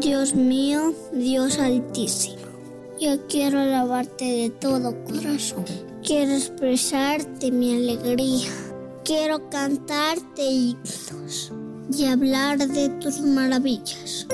Dios mío, Dios altísimo, yo quiero alabarte de todo corazón. Quiero expresarte mi alegría. Quiero cantarte himnos y hablar de tus maravillas.